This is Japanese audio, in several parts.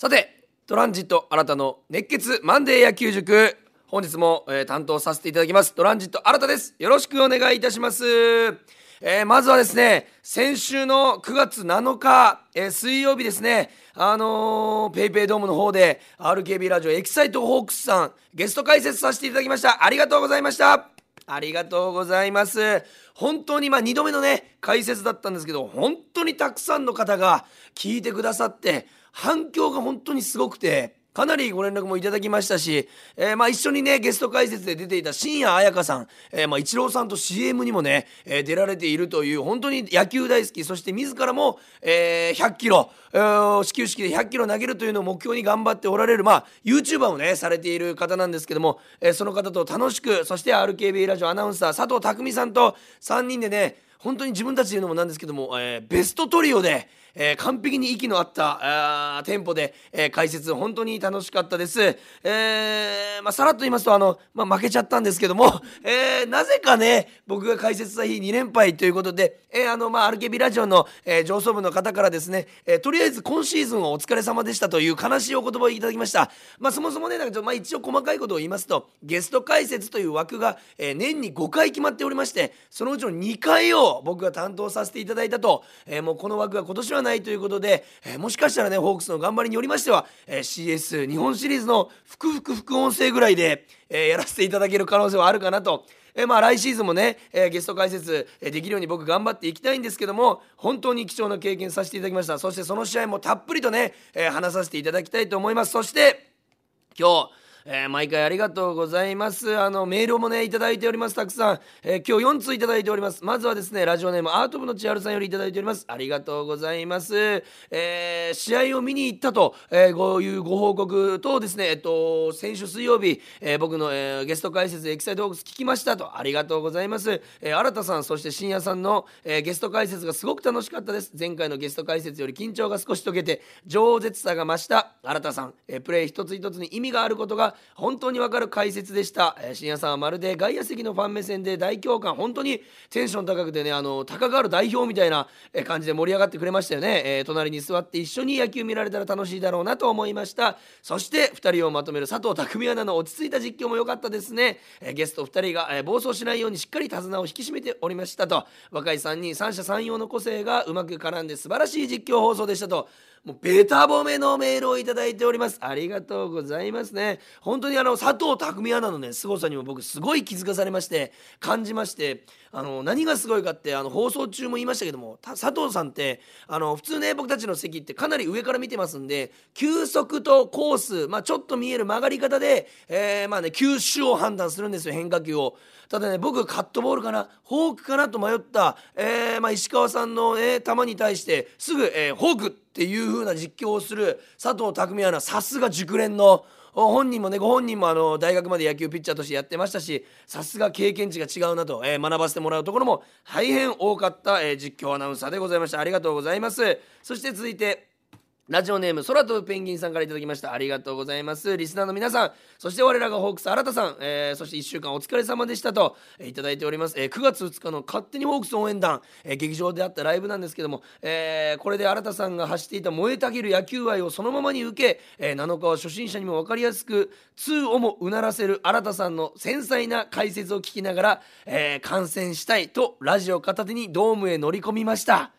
さてトランジット新たの熱血マンデー野球塾。本日も、えー担当させていただきます。トランジット新たです。よろしくお願いいたします。えーまずはですね先週の9月7日、えー水曜日ですね。あのー、ペイペイドームの方で RKB ラジオエキサイトホークスさんゲスト解説させていただきました。ありがとうございました。ありがとうございます。本当にまあ2度目のね解説だったんですけど本当にたくさんの方が聞いてくださって反響が本当にすごくてかなりご連絡もいただきましたし、えーまあ一緒にねゲスト解説で出ていた新谷彩香さん、えーまあ、イチローさんと CM にもね、えー出られているという本当に野球大好きそして自らも、えー100キロ、えー始球式で100キロ投げるというのを目標に頑張っておられる、まあ、YouTuber をねされている方なんですけども、えーその方と楽しくそして RKB ラジオアナウンサー佐藤匠さんと3人でね本当に自分たちで言うのもなんですけども、えーベストトリオで、えー完璧に息の合ったあテンポで、えー解説本当に楽しかったです。えーまあ、さらっと言いますとあの、まあ、負けちゃったんですけども、えーなぜかね僕が解説した日2連敗ということで、えーあのまあ、RKB ラジオの、えー上層部の方からですね、えーとりあえず今シーズンはお疲れ様でしたという悲しいお言葉をいただきました。まあ、そもそもねなんかちょまあ、一応細かいことを言いますとゲスト解説という枠が、えー年に5回決まっておりましてそのうちの2回を僕が担当させていただいたと、えーもうこの枠が今年はないということで、えーもしかしたらねホークスの頑張りによりましては、え CS 日本シリーズの副副副音声ぐらいで、えやらせていただける可能性はあるかなと。えまあ来シーズンもね、えーゲスト解説、えできるように僕頑張っていきたいんですけども本当に貴重な経験させていただきましたそしてその試合もたっぷりとね、えー話させていただきたいと思いますそして今日えー毎回ありがとうございます。あのメールもねいただいております。たくさん、えー今日4通いただいております。まずはですねラジオネームアート部の千春さんよりいただいております。ありがとうございます、えー試合を見に行ったと、えーこういうご報告とですねえっと先週水曜日、えー僕の、えーゲスト解説エキサイトホークス聞きましたと。ありがとうございます、えー新田さんそして深夜さんの、えーゲスト解説がすごく楽しかったです。前回のゲスト解説より緊張が少し解けて饒舌さが増した。新田さん、えープレー一つ一つに意味があることが本当にわかる解説でした、えー、深夜さんはまるで外野席のファン目線で大共感。本当にテンション高くてねあの高がる代表みたいな感じで盛り上がってくれましたよね、えー隣に座って一緒に野球見られたら楽しいだろうなと思いました。そして2人をまとめる佐藤匠アナの落ち着いた実況も良かったですね、えゲスト2人が、え暴走しないようにしっかり手綱を引き締めておりましたと。若い3人三者三様の個性がうまく絡んで素晴らしい実況放送でしたと。もうベタ褒めのメールをいただいております。ありがとうございますね。本当にあの佐藤匠アナのね凄さにも僕すごい気づかされまして感じましてあの何がすごいかってあの放送中も言いましたけども佐藤さんってあの普通ね僕たちの席ってかなり上から見てますんで球速とコース、まあ、ちょっと見える曲がり方で、えーまあね、球種を判断するんですよ変化球を。ただね僕カットボールかなフォークかなと迷った、えーまあ、石川さんの、えー球に対してすぐ、えーフォーク。っていう風な実況をする佐藤匠アナさすが熟練の本人もねご本人もあの大学まで野球ピッチャーとしてやってましたしさすが経験値が違うなと、えー学ばせてもらうところも大変多かった、えー実況アナウンサーでございました。ありがとうございます。そして続いてラジオネーム空飛ぶペンギンさんからいただきました。ありがとうございます。リスナーの皆さんそして我らがホークス新さん、えーそして1週間お疲れ様でしたと、えーいただいております、えー9月2日の勝手にホークス応援団、えー劇場であったライブなんですけども、えーこれで新さんが発していた燃えたぎる野球愛をそのままに受け、えー7日は初心者にも分かりやすく通をもうならせる新さんの繊細な解説を聞きながら、えー観戦したいとラジオ片手にドームへ乗り込みました。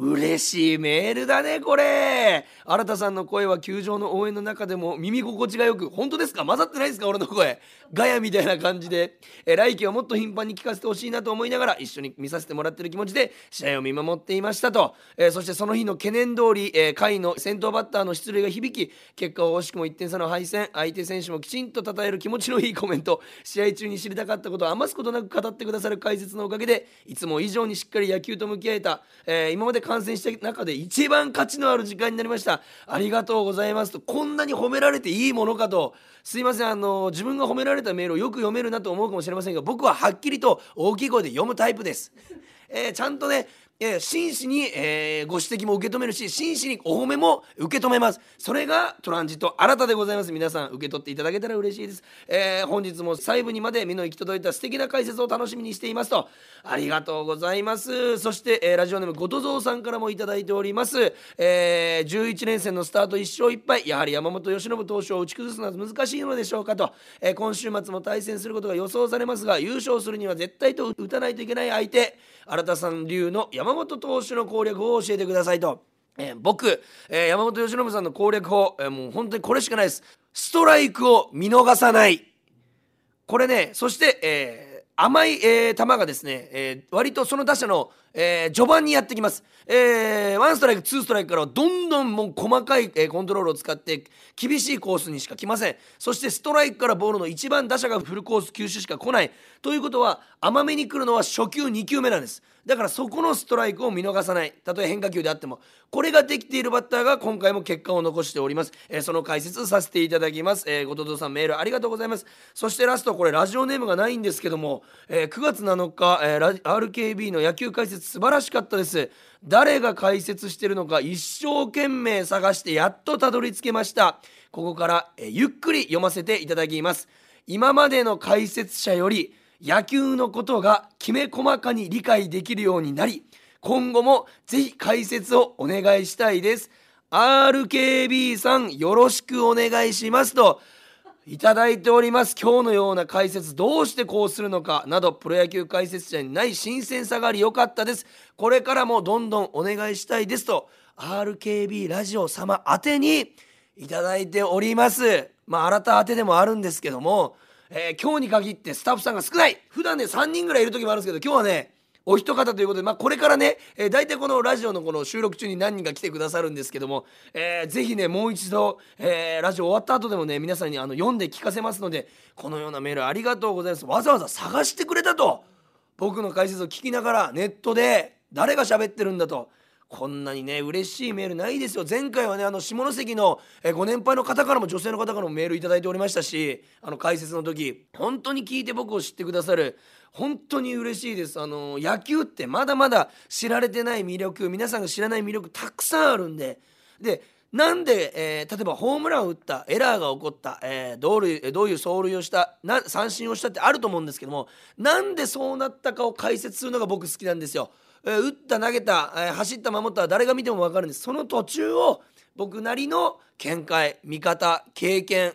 嬉しいメールだねこれ。新田さんの声は球場の応援の中でも耳心地がよく本当ですか？混ざってないですか？俺の声。ガヤみたいな感じで。え来季はもっと頻繁に聞かせてほしいなと思いながら一緒に見させてもらってる気持ちで試合を見守っていましたと、えーそしてその日の懸念通り、えー下位の先頭バッターの出塁が響き結果は惜しくも1点差の敗戦。相手選手もきちんと称える気持ちのいいコメント。試合中に知りたかったことを余すことなく語ってくださる解説のおかげでいつも以上にしっかり野球と向き合えた、えー今まで観戦した中で一番価値のある時間になりましたありがとうございますとこんなに褒められていいものかとすいませんあの自分が褒められたメールをよく読めるなと思うかもしれませんが僕ははっきりと大きい声で読むタイプです。えーちゃんとねえ真摯に、えー、ご指摘も受け止めるし真摯にお褒めも受け止めます。それがトランジット新たでございます。皆さん受け取っていただけたら嬉しいです、えー、本日も細部にまで目の行き届いた素敵な解説を楽しみにしていますと。ありがとうございます。そして、えー、ラジオネーム後藤蔵さんからもいただいております、えー、11連戦のスタート1勝1敗。やはり山本由伸投手を打ち崩すのは難しいのでしょうかと、えー、今週末も対戦することが予想されますが優勝するには絶対と打たないといけない相手新田さん流の山本投手の攻略を教えてくださいと。えー、僕、えー、山本由伸さんの攻略法、えー、もう本当にこれしかないです。ストライクを見逃さない。これね、そして、えー、甘い、えー、球がですね、えー、割とその打者の、えー、序盤にやってきます。えー、ワンストライク、ツーストライクからはどんどんもう細かい、えー、コントロールを使って厳しいコースにしか来ません。そしてストライクからボールの一番打者がフルコース球種しか来ない。ということは甘めに来るのは初球2球目なんです。だからそこのストライクを見逃さないたとえ変化球であってもこれができているバッターが今回も結果を残しております、えー、その解説させていただきます、えー、後藤さんメールありがとうございますそしてラストこれラジオネームがないんですけども、えー、9月7日、えー、RKB の野球解説素晴らしかったです。誰が解説してるのか一生懸命探してやっとたどり着けました。ここから、え、ゆっくり読ませていただきます。今までの解説者より野球のことがきめ細かに理解できるようになり今後もぜひ解説をお願いしたいです。RKB さんよろしくお願いしますといただいております。今日のような解説どうしてこうするのかなどプロ野球解説者にない新鮮さがあり良かったです。これからもどんどんお願いしたいです。と RKB ラジオ様宛てにいただいております。まあ新た宛てでもあるんですけどもえー、今日に限ってスタッフさんが少ない。普段ね3人ぐらいいる時もあるんですけど今日はねお一方ということで、まあ、これからね、えー、大体このラジオのこの収録中に何人か来てくださるんですけども、えー、ぜひねもう一度、えー、ラジオ終わった後でもね皆さんにあの読んで聞かせますのでこのようなメールありがとうございます。わざわざ探してくれたと僕の解説を聞きながらネットで誰が喋ってるんだとこんなにね嬉しいメールないですよ。前回はねあの下関のえご年配の方からも女性の方からもメール頂いておりましたしあの解説の時本当に聞いて僕を知ってくださる本当に嬉しいです。あの野球ってまだまだ知られてない魅力皆さんが知らない魅力たくさんあるんで。でなんで、えー、例えばホームランを打ったエラーが起こった、えー、どういうどういう走塁をしたな三振をしたってあると思うんですけどもなんでそうなったかを解説するのが僕好きなんですよ。えー、打った投げた、えー、走った守った誰が見ても分かるんです。その途中を僕なりの見解見方経験、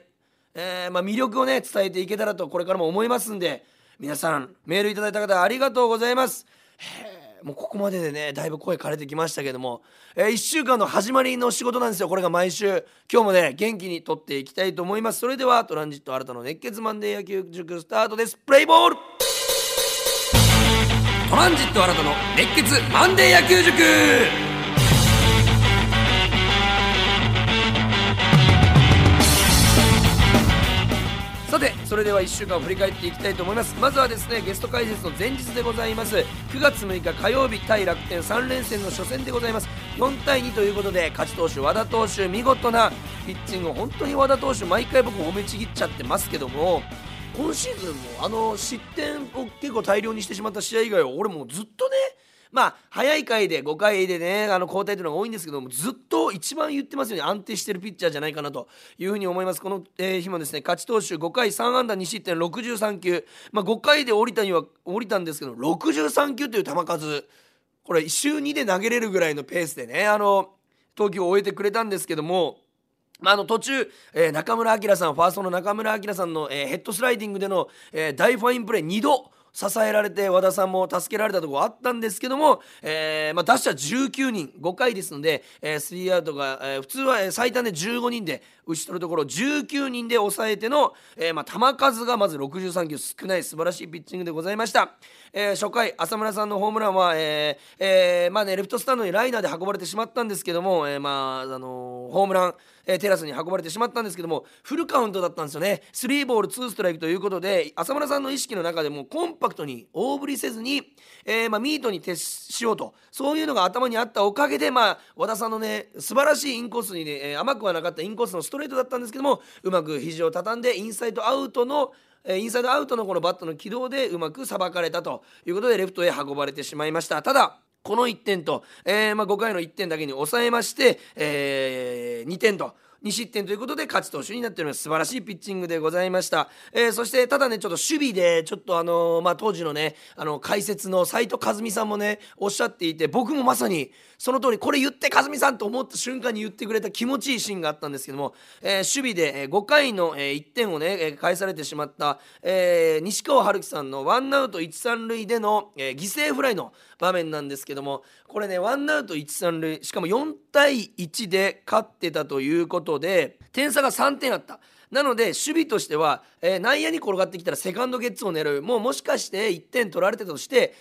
えー、まあ、魅力をね伝えていけたらとこれからも思いますんで皆さんメールいただいた方ありがとうございます。もうここまででねだいぶ声枯れてきましたけども、えー、1週間の始まりの仕事なんですよ。これが毎週。今日もね元気にとっていきたいと思います。それではトランジット新たの熱血マンデー野球塾スタートです。プレイボール!トランジット新たの熱血マンデー野球塾!さてそれでは1週間を振り返っていきたいと思います。まずはですねゲスト解説の前日でございます。9月6日火曜日対楽天3連戦の初戦でございます。4対2ということで勝ち投手和田投手見事なピッチング。本当に和田投手毎回僕褒めちぎっちゃってますけども今シーズンもあの失点を結構大量にしてしまった試合以外は俺もずっとねまあ早い回で5回でねあの交代というのが多いんですけどもずっと一番言ってますように安定してるピッチャーじゃないかなというふうに思います。この、えー、日もですね勝ち投手5回3安打2失点63球、まあ、5回で降りたには降りたんですけど63球という球数。これ週2で投げれるぐらいのペースでねあの投球を終えてくれたんですけども。まあ、あの途中、えー、中村晃さんファーストの中村晃さんの、えー、ヘッドスライディングでの、えー、大ファインプレー2度支えられて和田さんも助けられたところあったんですけども、えーまあ、打者19人5回ですので、えー、スリーアウトが、えー、普通は最短で15人で打ち取るところ19人で抑えての、えーまあ、球数がまず63球少ない素晴らしいピッチングでございました、えー、初回浅村さんのホームランは、えーえーまあね、レフトスタンドにライナーで運ばれてしまったんですけども、えーまああのー、ホームランえー、テラスに運ばれてしまったんですけどもフルカウントだったんですよね。スリーボールツーストライクということで浅村さんの意識の中でもコンパクトに大振りせずに、えー、まあ、ミートに徹しようとそういうのが頭にあったおかげで、まあ、和田さんのね素晴らしいインコースにね、えー、甘くはなかったインコースのストレートだったんですけどもうまく肘を畳んでインサイドアウトのインサイドアウトのこのバットの軌道でうまくさばかれたということでレフトへ運ばれてしまいました。ただこの1点と、えーまあ、5回の1点だけに抑えまして、えー、2点と。2失点ということで勝ち投手になっております。素晴らしいピッチングでございました、えー、そしてただねちょっと守備でちょっとあのー、まあ、当時のねあの解説の斉藤和美さんもねおっしゃっていて僕もまさにその通りこれ言って和美さんと思った瞬間に言ってくれた気持ちいいシーンがあったんですけども、えー、守備で5回の1点をね返されてしまった、えー、西川春樹さんのワンアウト1、3塁での、えー、犠牲フライの場面なんですけどもこれねワンアウト1、3塁しかも4対1で勝ってたということで点差が3点あった。なので守備としては、えー、内野に転がってきたらセカンドゲッツを狙う。もうもしかして1点取られてたとして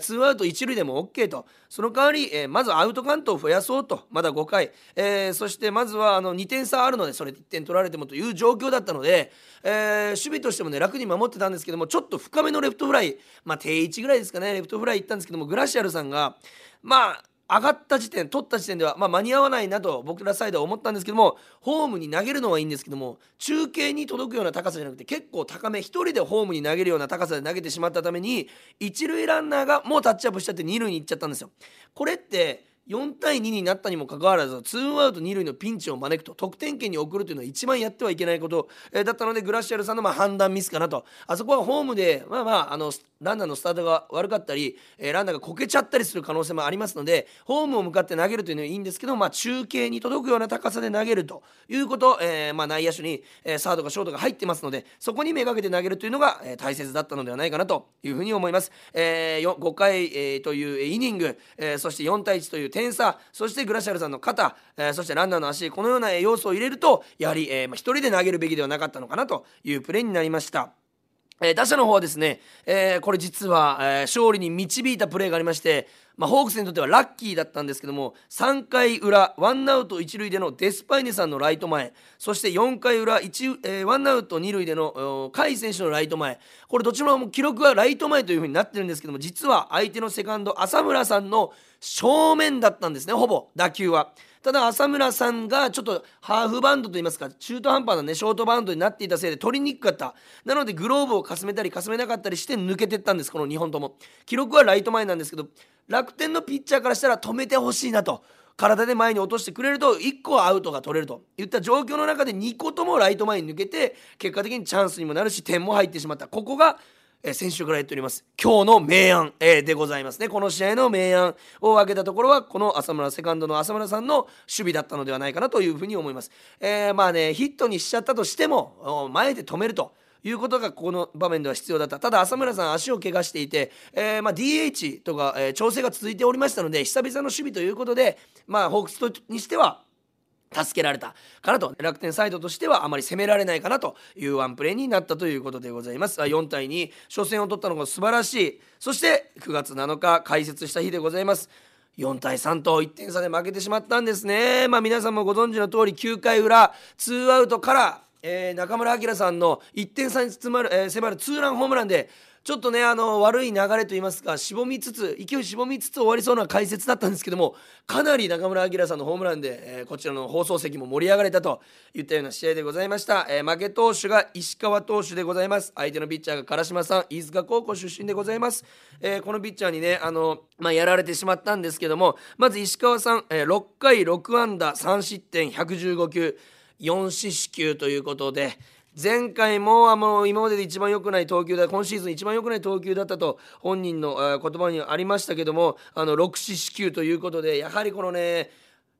ツーアウト1塁でも OK と。その代わり、えー、まずアウトカウントを増やそうと。まだ5回、えー、そしてまずはあの2点差あるのでそれ1点取られてもという状況だったので、え守備としてもね楽に守ってたんですけどもちょっと深めのレフトフライ。まあ定位置ぐらいですかね。レフトフライ行ったんですけどもグラシアルさんがまあ上がった時点取った時点では、まあ、間に合わないなと僕らサイドは思ったんですけどもホームに投げるのはいいんですけども中継に届くような高さじゃなくて結構高め1人でホームに投げるような高さで投げてしまったために一塁ランナーがもうタッチアップしちゃって二塁に行っちゃったんですよ。これって4対2になったにもかかわらずツーアウト二塁のピンチを招くと得点圏に送るというのは一番やってはいけないこと、えー、だったのでグラシアルさんのま判断ミスかなとあそこはホームでまあまああのランナーのスタートが悪かったり、えー、ランナーがこけちゃったりする可能性もありますのでホームを向かって投げるというのはいいんですけど、まあ、中継に届くような高さで投げるということ、えー、まあ、内野手に、え、サードかショートが入ってますのでそこにめがけて投げるというのが、え大切だったのではないかなというふうに思います。え5回、えというイニング、えそして4対1という点差そしてグラシャルさんの肩、えそしてランナーの足このような要素を入れるとやはり、えーまあ、1人で投げるべきではなかったのかなというプレーになりました。えー、打者の方はですね、えー、これ実は、えー、勝利に導いたプレーがありまして、まあ、ホークスにとってはラッキーだったんですけども3回裏ワンアウト1塁でのデスパイネさんのライト前そして4回裏、えー、ワンアウト2塁での甲斐選手のライト前。これどちらも記録はライト前というふうになってるんですけども実は相手のセカンド浅村さんの正面だったんですねほぼ打球は。ただ浅村さんがちょっとハーフバンドといいますか中途半端なねショートバウンドになっていたせいで取りにくかった。なのでグローブをかすめたりかすめなかったりして抜けてったんですこの2本とも。記録はライト前なんですけど楽天のピッチャーからしたら止めてほしいなと。体で前に落としてくれると1個アウトが取れると。いった状況の中で2個ともライト前に抜けて結果的にチャンスにもなるし点も入ってしまった。ここがえ、先週から言っております。今日の明暗、え、でございますね。この試合の明暗を分けたところはこの浅村セカンドの浅村さんの守備だったのではないかなというふうに思います、えー、まあねヒットにしちゃったとしても前で止めると。いうことがここの場面では必要だった。ただ浅村さん足を怪我していて、えー、まあ、DH とか、えー、調整が続いておりましたので久々の守備ということで、まあ、ホークスにしては助けられたかなと。楽天サイドとしてはあまり攻められないかなというワンプレーになったということでございます。4対2初戦を取ったのが素晴らしい。そして9月7日開設した日でございます。4対3と1点差で負けてしまったんですね。まあ皆さんもご存知の通り9回裏ツーアウトからえー、中村晃さんの1点差に迫る,、えー、迫るツーランホームランでちょっとねあの悪い流れといいますかしぼみつつ勢いしぼみつつ終わりそうな解説だったんですけどもかなり中村晃さんのホームランで、えー、こちらの放送席も盛り上がれたといったような試合でございました、えー、負け投手が石川投手でございます。相手のピッチャーが唐島さん飯塚高校出身でございます、えー、このピッチャーにねあの、まあ、やられてしまったんですけどもまず石川さん、え6回6安打3失点115球。4四死球ということで前回もあの今までで一番良くない投球だ今シーズン一番良くない投球だったと本人の言葉にありましたけどもあの6四死球ということでやはりこのね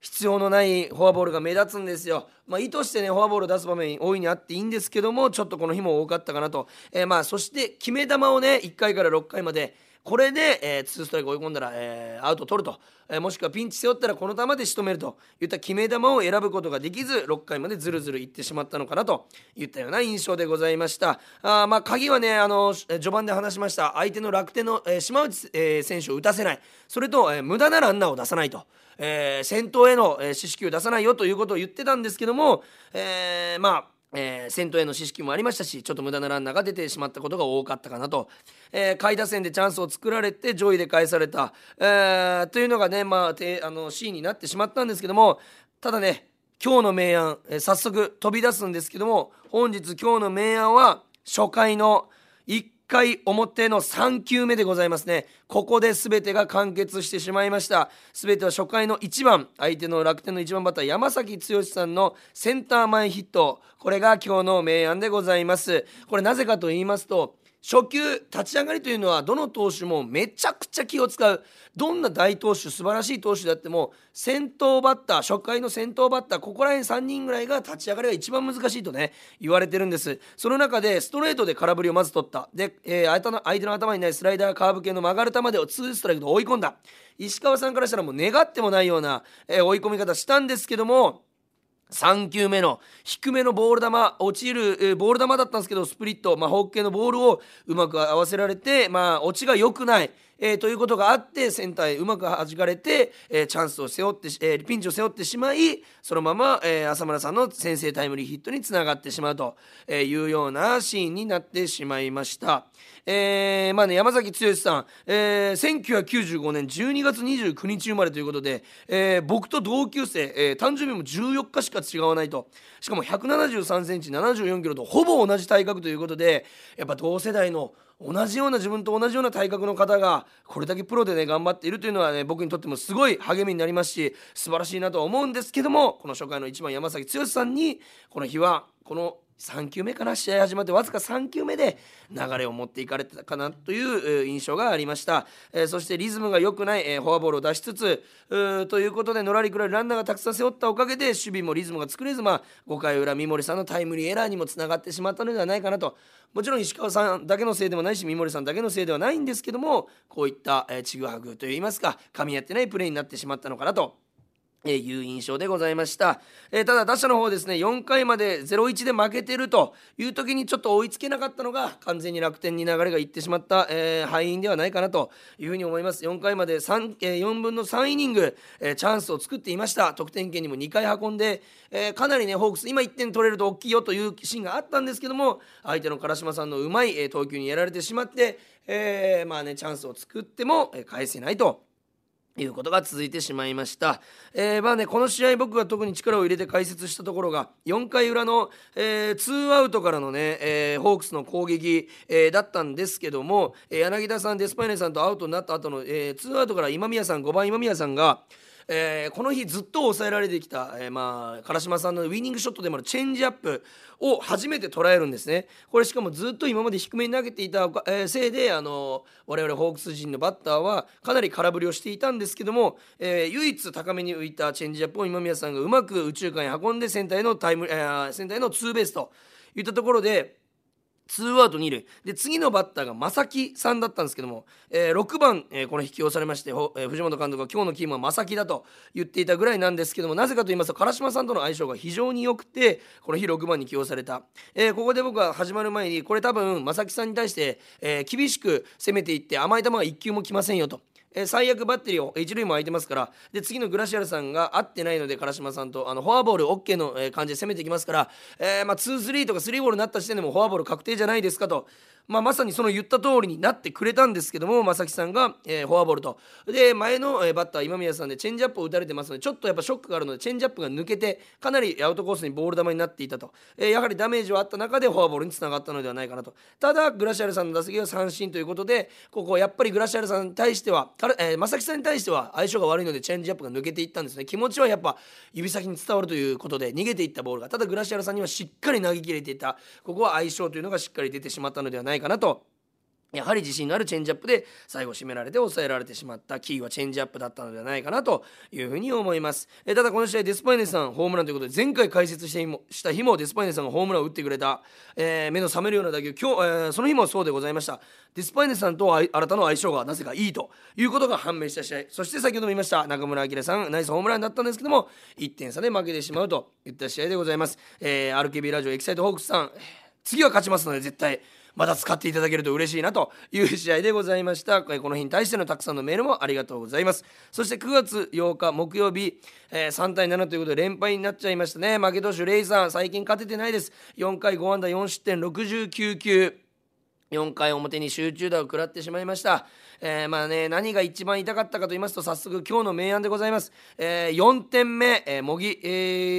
必要のないフォアボールが目立つんですよ。まあ、意図してねフォアボールを出す場面大いにあっていいんですけどもちょっとこの日も多かったかなと、えー、まあそして決め球をね1回から6回までこれで、えー、2ストライク追い込んだら、えー、アウト取ると、えー、もしくはピンチ背負ったらこの球で仕留めるといった決め球を選ぶことができず6回までずるずるいってしまったのかなといったような印象でございました。あまあ鍵はねあの序盤で話しました。相手の楽天の、えー、島内、えー、選手を打たせない。それと、えー、無駄なランナーを出さないと。えー、先頭への、え、四死球を出さないよということを言ってたんですけども、えー、まあえー、先頭への知識もありましたしちょっと無駄なランナーが出てしまったことが多かったかなと、えー、下位打線でチャンスを作られて上位で返された、えー、というのがね、まあ、てあのシーンになってしまったんですけどもただね今日の明暗、えー、早速飛び出すんですけども本日今日の明暗は初回の1回表の3球目でございますね。ここで全てが完結してしまいました。全ては初回の1番相手の楽天の1番バッター山崎剛さんのセンター前ヒット。これが今日の明暗でございます。これなぜかと言いますと初球立ち上がりというのはどの投手もめちゃくちゃ気を使う。どんな大投手素晴らしい投手であっても先頭バッター初回の先頭バッターここら辺3人ぐらいが立ち上がりが一番難しいとね言われてるんです。その中でストレートで空振りをまず取った。で、えー、相手の相手の頭にないスライダーカーブ系の曲がる球で2ストライクで追い込んだ。石川さんからしたらもう願ってもないような、えー、追い込み方したんですけども3球目の低めのボール球落ちる、え、ボール球だったんですけどスプリット、まあ、ホッケーのボールをうまく合わせられて、まあ、落ちが良くない、えー、ということがあってセンターへうまく弾かれて、えー、チャンスを背負って、えー、ピンチを背負ってしまいそのまま、えー、浅村さんの先制タイムリーヒットにつながってしまうというようなシーンになってしまいました。えー、まあね、山崎剛さん、えー、1995年12月29日生まれということで、えー、僕と同級生、えー、誕生日も14日しか違わないとしかも173センチ74キロとほぼ同じ体格ということでやっぱ同世代の同じような自分と同じような体格の方がこれだけプロでね頑張っているというのはね僕にとってもすごい励みになりますし素晴らしいなとは思うんですけどもこの初回の1番山崎剛さんにこの日はこの3球目かな試合始まってわずか3球目で流れを持っていかれたかなという印象がありました、えー、そしてリズムが良くない、えー、フォアボールを出しつつということでのらりくらいランナーがたくさん背負ったおかげで守備もリズムが作れず、まあ、5回裏三森さんのタイムリーエラーにもつながってしまったのではないかなと。もちろん石川さんだけのせいでもないし三森さんだけのせいではないんですけどもこういったちぐはぐといいますか噛み合ってないプレーになってしまったのかなと。えいう印象でございました、えー、ただ打者の方ですね4回まで0-1で負けてるという時にちょっと追いつけなかったのが完全に楽天に流れがいってしまった、えー、敗因ではないかなというふうに思います4回まで3、えー、4分の3イニング、えチャンスを作っていました得点圏にも2回運んで、えかなりねホークス今1点取れると大きいよというシーンがあったんですけども相手の唐島さんのうまい、え投球にやられてしまって、えまあねチャンスを作っても、え返せないと。いうことが続いてしまいました、えー、まあねこの試合僕が特に力を入れて解説したところが4回裏の、えー、ツーアウトからのね、えー、ホークスの攻撃、えー、だったんですけども、え、柳田さんデスパイネさんとアウトになった後の、えー、ツーアウトから今宮さん5番今宮さんがえー、この日ずっと抑えられてきた、えー、まあ唐島さんのウイニングショットでもあるチェンジアップを初めて捉えるんですね。これしかもずっと今まで低めに投げていた、えー、せいであの我々ホークス陣のバッターはかなり空振りをしていたんですけども、えー、唯一高めに浮いたチェンジアップを今宮さんがうまく宇宙間に運んでセンターへのタイム、えー、センターへのツーベースといったところでツーアウト2塁。で次のバッターが正木さんだったんですけども、えー、6番、えー、この引き寄されまして、えー、藤本監督は今日のキーマンは正木だと言っていたぐらいなんですけどもなぜかと言いますと唐島さんとの相性が非常に良くてこの日6番に起用された、えー、ここで僕は始まる前にこれ多分正木さんに対して、え、厳しく攻めていって甘い球が1球も来ませんよと。えー、最悪バッテリーを一塁も空いてますからで次のグラシアルさんが合ってないので唐島さんとあのフォアボール OK の、え、感じで攻めていきますから、えーまあ、2-3とか3ボールになった時点でもフォアボール確定じゃないですかと。まあ、まさにその言った通りになってくれたんですけども正木さんが、えー、フォアボールと。で前の、えー、バッター今宮さんでチェンジアップを打たれてますのでちょっとやっぱショックがあるのでチェンジアップが抜けてかなりアウトコースにボール球になっていたと、えー、やはりダメージはあった中でフォアボールにつながったのではないかなと。ただグラシアルさんの打席は三振ということでここやっぱりグラシアルさんに対しては、え、正木さんに対しては相性が悪いのでチェンジアップが抜けていったんですね。気持ちはやっぱ指先に伝わるということで逃げていったボールが。ただグラシアルさんにはしっかり投げ切れていた。ここは相性というのがしっかり出てしまったのではないかなと。やはり自信のあるチェンジアップで最後締められて抑えられてしまった。キーはチェンジアップだったのではないかなというふうに思います。えただこの試合デスパイネさんホームランということで前回解説してした日もデスパイネさんがホームランを打ってくれた、えー、目の覚めるような打球今日、えー、その日もそうでございました。デスパイネさんと新たの相性がなぜかいいということが判明した試合。そして先ほども言いました中村晃さんナイスホームランだったんですけども1点差で負けてしまうといった試合でございます、えー、RKB ラジオエキサイトホークスさん次は勝ちますので絶対。また使っていただけると嬉しいなという試合でございました。この日に対してのたくさんのメールもありがとうございます。そして9月8日木曜日、えー、3対7ということで連敗になっちゃいましたね。負け投手レイさん最近勝ててないです。4回5安打4失点69球。4回表に集中打を食らってしまいました、えー、まあね何が一番痛かったかと言いますと早速今日の明暗でございます、えー、4点目、えー、茂木、え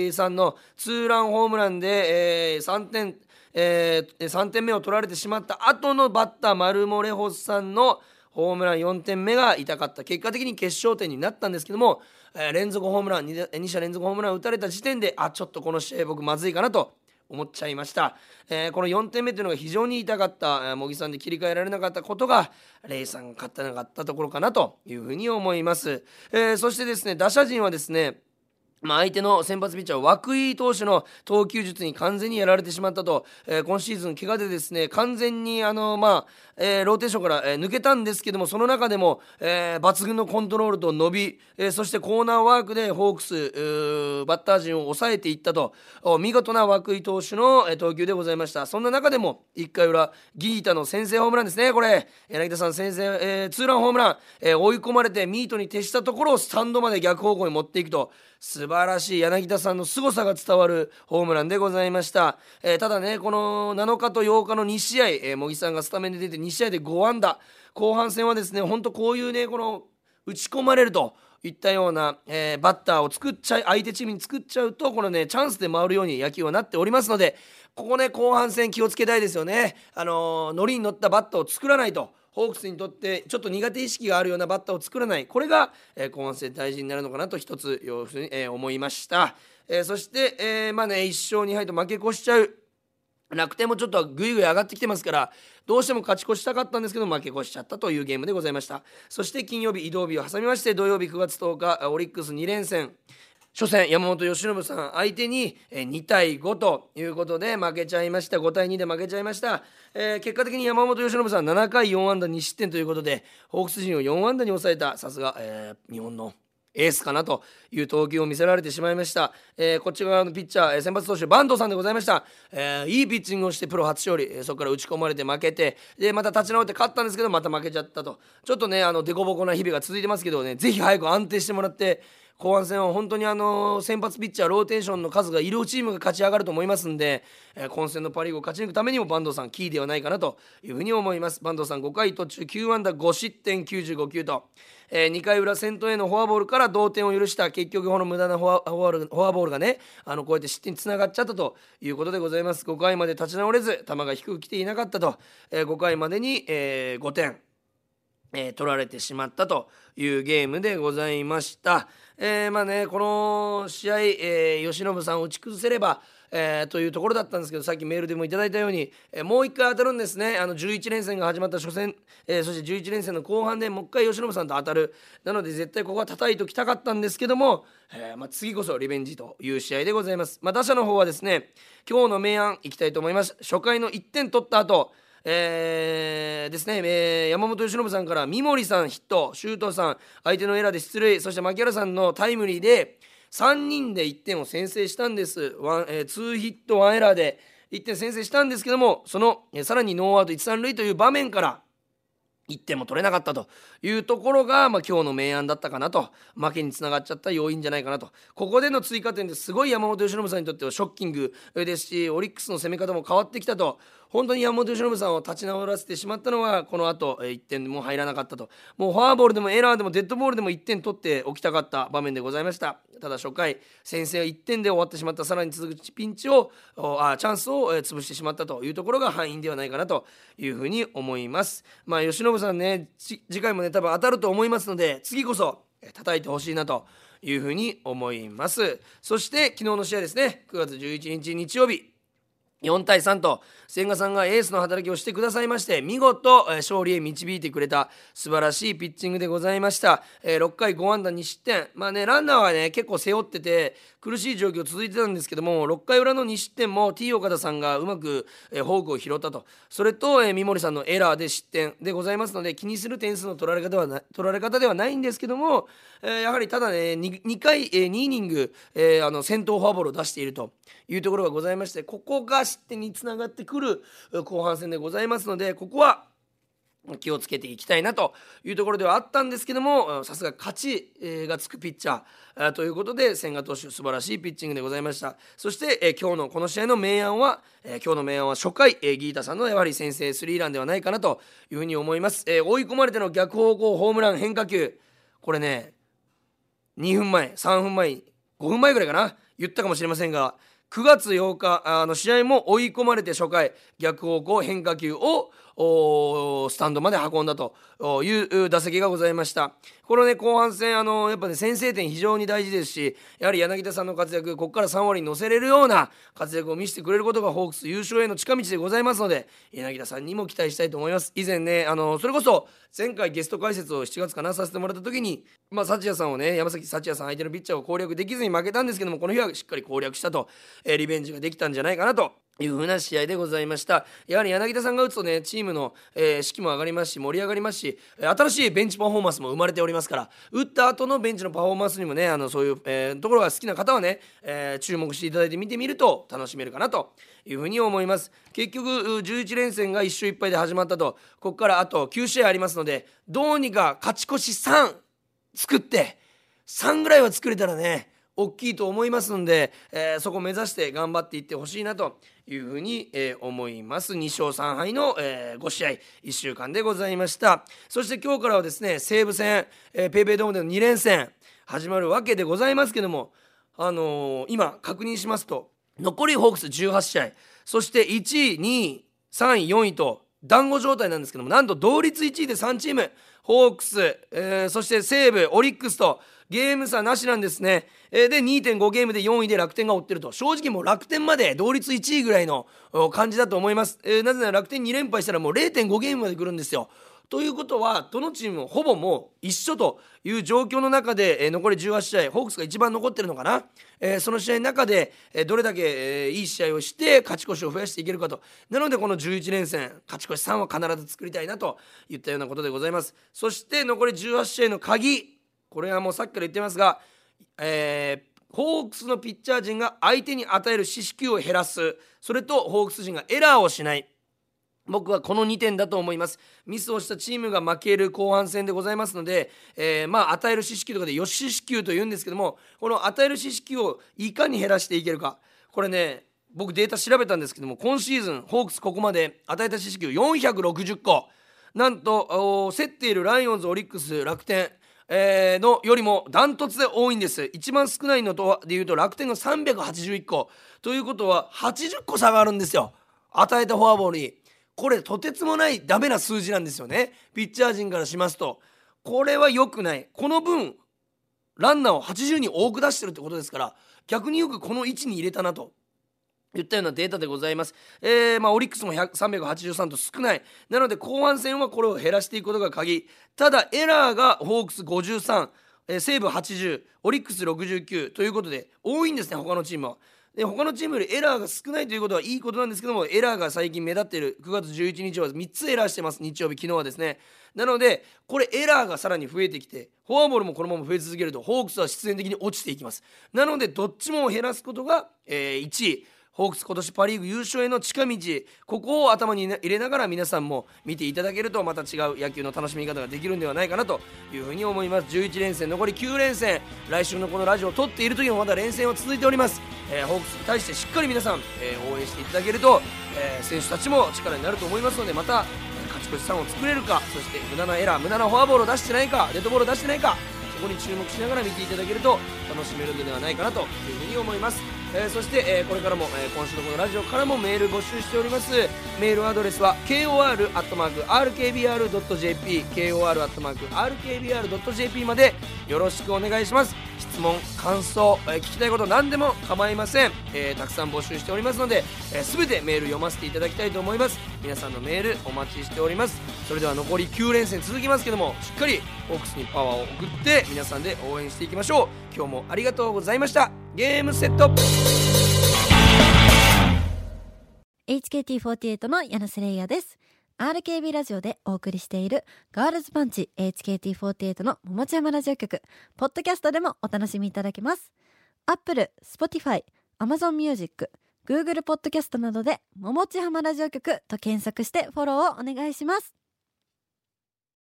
ー、さんのツーランホームランで、えー、3点えー、3点目を取られてしまった後のバッター丸モレホスさんのホームラン4点目が痛かった。結果的に決勝点になったんですけども、えー、連続ホームラン 2, 2者連続ホームラン打たれた時点であちょっとこの試合僕まずいかなと思っちゃいました、えー、この4点目というのが非常に痛かった茂木さんで切り替えられなかったことがレイさんが勝ってなかったところかなというふうに思います、えー、そしてですね打者陣はですねまあ、相手の先発ピッチャー涌井投手の投球術に完全にやられてしまったと、えー、今シーズン怪我でですね完全にあの、まあえー、ローテーションから、えー、抜けたんですけどもその中でも、え、抜群のコントロールと伸び、え、そしてコーナーワークでホークスバッター陣を抑えていったと見事な涌井投手の、え、投球でございました。そんな中でも1回裏ギータの先制ホームランですねこれ。柳田さん先制、え、ツーランホームラン、え、追い込まれてミートに徹したところをスタンドまで逆方向に持っていくと。素晴らしい。柳田さんの凄さが伝わるホームランでございました、えー、ただねこの7日と8日の2試合、えー、茂木さんがスタメンで出て2試合で5安打。後半戦はですね本当こういうねこの打ち込まれるといったような、えー、バッターを作っちゃい相手チームに作っちゃうとこのねチャンスで回るように野球はなっておりますのでここね後半戦気をつけたいですよね。あのー、ノリに乗ったバッターを作らないと。ホークスにとってちょっと苦手意識があるようなバッターを作らない。これが、えー、後半戦大事になるのかなと一つ要するに、えー、思いました、えー、そして、えー、まあね1勝2敗と負け越しちゃう。楽天もちょっとぐいぐい上がってきてますからどうしても勝ち越したかったんですけど負け越しちゃったというゲームでございました。そして金曜日移動日を挟みまして土曜日9月10日オリックス2連戦。初戦山本由伸さん相手に2対5ということで負けちゃいました。5対2で負けちゃいました、えー、結果的に山本由伸さん7回4安打2失点ということでホークス陣を4安打に抑えた。さすが、えー、日本のエースかなという投球を見せられてしまいました、えー、こっち側のピッチャー先発投手坂東さんでございました、えー、いいピッチングをしてプロ初勝利、えー、そこから打ち込まれて負けてでまた立ち直って勝ったんですけどまた負けちゃったと。ちょっとねあの凸凹な日々が続いてますけどねぜひ早く安定してもらって後半戦は本当にあの先発ピッチャーローテーションの数がいるチームが勝ち上がると思いますんで、えー、混戦のパ・リーグを勝ち抜くためにも坂東さんキーではないかなというふうに思います。坂東さん5回途中9安打5失点95球と、えー、2回裏先頭へのフォアボールから同点を許した結局この無駄なフォアフォアボールがねあのこうやって失点につながっちゃったということでございます。5回まで立ち直れず球が低く来ていなかったと、えー、5回までに、えー、5点。えー、取られてしまったというゲームでございました。えー、まあねこの試合、えー、吉信さんを打ち崩せれば、えー、というところだったんですけどさっきメールでもいただいたように、えー、もう一回当たるんですね。あの11連戦が始まった初戦、えー、そして11連戦の後半でもう一回吉信さんと当たる。なので絶対ここは叩いておきたかったんですけども、えーまあ、次こそリベンジという試合でございます、まあ、打者の方はですね今日の明暗いきたいと思います。初回の1点取った後えー、ですね、えー、山本由伸さんから三森さんヒット周東さん相手のエラーで出塁そして牧原さんのタイムリーで3人で1点を先制したんです。ワン、えー、2ヒットワンエラーで1点先制したんですけどもその、えー、さらにノーアウト一三塁という場面から1点も取れなかったというところが、まあ、今日の明暗だったかなと。負けにつながっちゃった要因じゃないかなと。ここでの追加点ですごい山本由伸さんにとってはショッキングですしオリックスの攻め方も変わってきたと。本当に山本由伸さんを立ち直らせてしまったのはこの後1点も入らなかったと。もうフォアボールでもエラーでもデッドボールでも1点取っておきたかった場面でございました。ただ初回先制は1点で終わってしまった。さらに続くピンチをあチャンスを潰してしまったというところが敗因ではないかなというふうに思います。まあ由伸さんね次回もね多分当たると思いますので次こそ叩いてほしいなというふうに思います。そして昨日の試合ですね。9月11日日曜日。4対3と千賀さんがエースの働きをしてくださいまして見事、勝利へ導いてくれた素晴らしいピッチングでございました、え、6回5安打2失点。まあねランナーはね結構背負ってて苦しい状況続いてたんですけども6回裏の2失点も T 岡田さんがうまく、え、フォークを拾ったと。それと、え、三森さんのエラーで失点でございますので気にする点数の取られ方はな取られ方ではないんですけども、え、やはりただね 2, 2回、え、2イニング、え、あの先頭フォアボールを出しているというところがございましてここが失点につながってくる後半戦でございますのでここは気をつけていきたいなというところではあったんですけどもさすが勝ちがつくピッチャーということで千賀投手素晴らしいピッチングでございました。そして今日のこの試合の明暗は今日の明暗は初回ギータさんのやはり先制スリーランではないかなというふうに思います。追い込まれての逆方向ホームラン変化球。これね2分前3分前5分前ぐらいかな？言ったかもしれませんが9月8日あの試合も追い込まれて初回逆方向変化球をスタンドまで運んだという打席がございました。このね後半戦あのやっぱね先制点非常に大事ですしやはり柳田さんの活躍ここから3割に乗せれるような活躍を見せてくれることがホークス優勝への近道でございますので柳田さんにも期待したいと思います。以前ねあのそれこそ前回ゲスト解説を7月かなさせてもらった時にまあ幸也さんをね山崎幸也さん相手のピッチャーを攻略できずに負けたんですけどもこの日はしっかり攻略したと、えー、リベンジができたんじゃないかなという風な試合でございました。やはり柳田さんが打つとねチームの、えー、士気も上がりますし盛り上がりますし新しいベンチパフォーマンスも生まれておりますから打った後のベンチのパフォーマンスにもねあのそういう、えー、ところが好きな方はね、えー、注目していただいて見てみると楽しめるかなというふうに思います。結局11連戦が1勝1敗で始まったとここからあと9試合ありますのでどうにか勝ち越し3作って3ぐらいは作れたらね大きいと思いますんで、えー、そこを目指して頑張っていってほしいなというふうに、えー、思います。2勝3敗の、えー、5試合1週間でございました。そして今日からはですね西武戦、えー、ペイペイドームでの2連戦始まるわけでございますけどもあのー、今確認しますと残りホークス18試合そして1位2位3位4位と団子状態なんですけどもなんと同率1位で3チームホークス、えー、そして西武オリックスとゲーム差なしなんですね、えー、で2.5ゲームで4位で楽天が追ってると。正直もう楽天まで同率1位ぐらいの感じだと思います、え、なぜなら楽天2連敗したらもう0.5ゲームまで来るんですよ。ということはどのチームもほぼもう一緒という状況の中で、えー、残り18試合ホークスが一番残ってるのかな、えー、その試合の中で、えー、どれだけ、え、いい試合をして勝ち越しを増やしていけるかと。なのでこの11連戦勝ち越し3は必ず作りたいなといったようなことでございます。そして残り18試合の鍵。これはもうさっきから言ってますが、えー、ホークスのピッチャー陣が相手に与える四死球を減らす。それとホークス陣がエラーをしない。僕はこの2点だと思います。ミスをしたチームが負ける後半戦でございますので、えー、まあ与える四死球とかでよし四死球と言うんですけどもこの与える四死球をいかに減らしていけるか。これね僕データ調べたんですけども今シーズンホークスここまで与えた四死球460個。なんと競っているライオンズオリックス楽天。えー、のよりもダントツで多いんです。一番少ないのとでいうと楽天が381個。ということは80個差があるんですよ。与えたフォアボールに。これとてつもないダメな数字なんですよね。ピッチャー陣からしますと。これは良くない。この分ランナーを80人多く出してるってことですから逆によくこの位置に入れたなと。言ったようなデータでございます。えー、まあ、オリックスも383と少ない。なので、後半戦はこれを減らしていくことが鍵。ただ、エラーがホークス53、えー、西武80、オリックス69ということで、多いんですね、他のチームは。で他のチームよりエラーが少ないということはいいことなんですけどもエラーが最近目立っている9月11日は3つエラーしてます日曜日昨日はですねなのでこれエラーがさらに増えてきてフォアボールもこのまま増え続けるとホークスは必然的に落ちていきますなのでどっちも減らすことが、えー、1位ホークス今年パ・リーグ優勝への近道ここを頭に入れながら皆さんも見ていただけるとまた違う野球の楽しみ方ができるんではないかなというふうに思います。11連戦残り9連戦来週のこのラジオを撮っている時もまだ連戦は続いております、えー、ホークスに対してしっかり皆さん、えー、応援していただけると、えー、選手たちも力になると思いますのでまた勝ち越し3を作れるかそして無駄なエラー無駄なフォアボールを出してないかデッドボールを出してないかそこに注目しながら見ていただけると楽しめるのではないかなというふうに思います。えー、そして、えー、これからも、えー、今週のこのラジオからもメール募集しております。メールアドレスは kor.rkbr.jp kor.rkbr.jp までよろしくお願いします。質問感想、え聞きたいこと何でも構いません、えたくさん募集しておりますので、えー、全てメール読ませていただきたいと思います。皆さんのメールお待ちしております。それでは残り9連戦続きますけどもしっかりホークスにパワーを送って皆さんで応援していきましょう。今日もありがとうございました。ゲームセット。HKT48 の柳瀬レイヤです。RKB ラジオでお送りしているガールズパンチ HKT48 の桃地山ラジオ局。ポッドキャストでもお楽しみいただけます。Apple、Spotify、Amazon Music、Google ポッドキャストなどで桃地浜ラジオ局と検索してフォローをお願いします。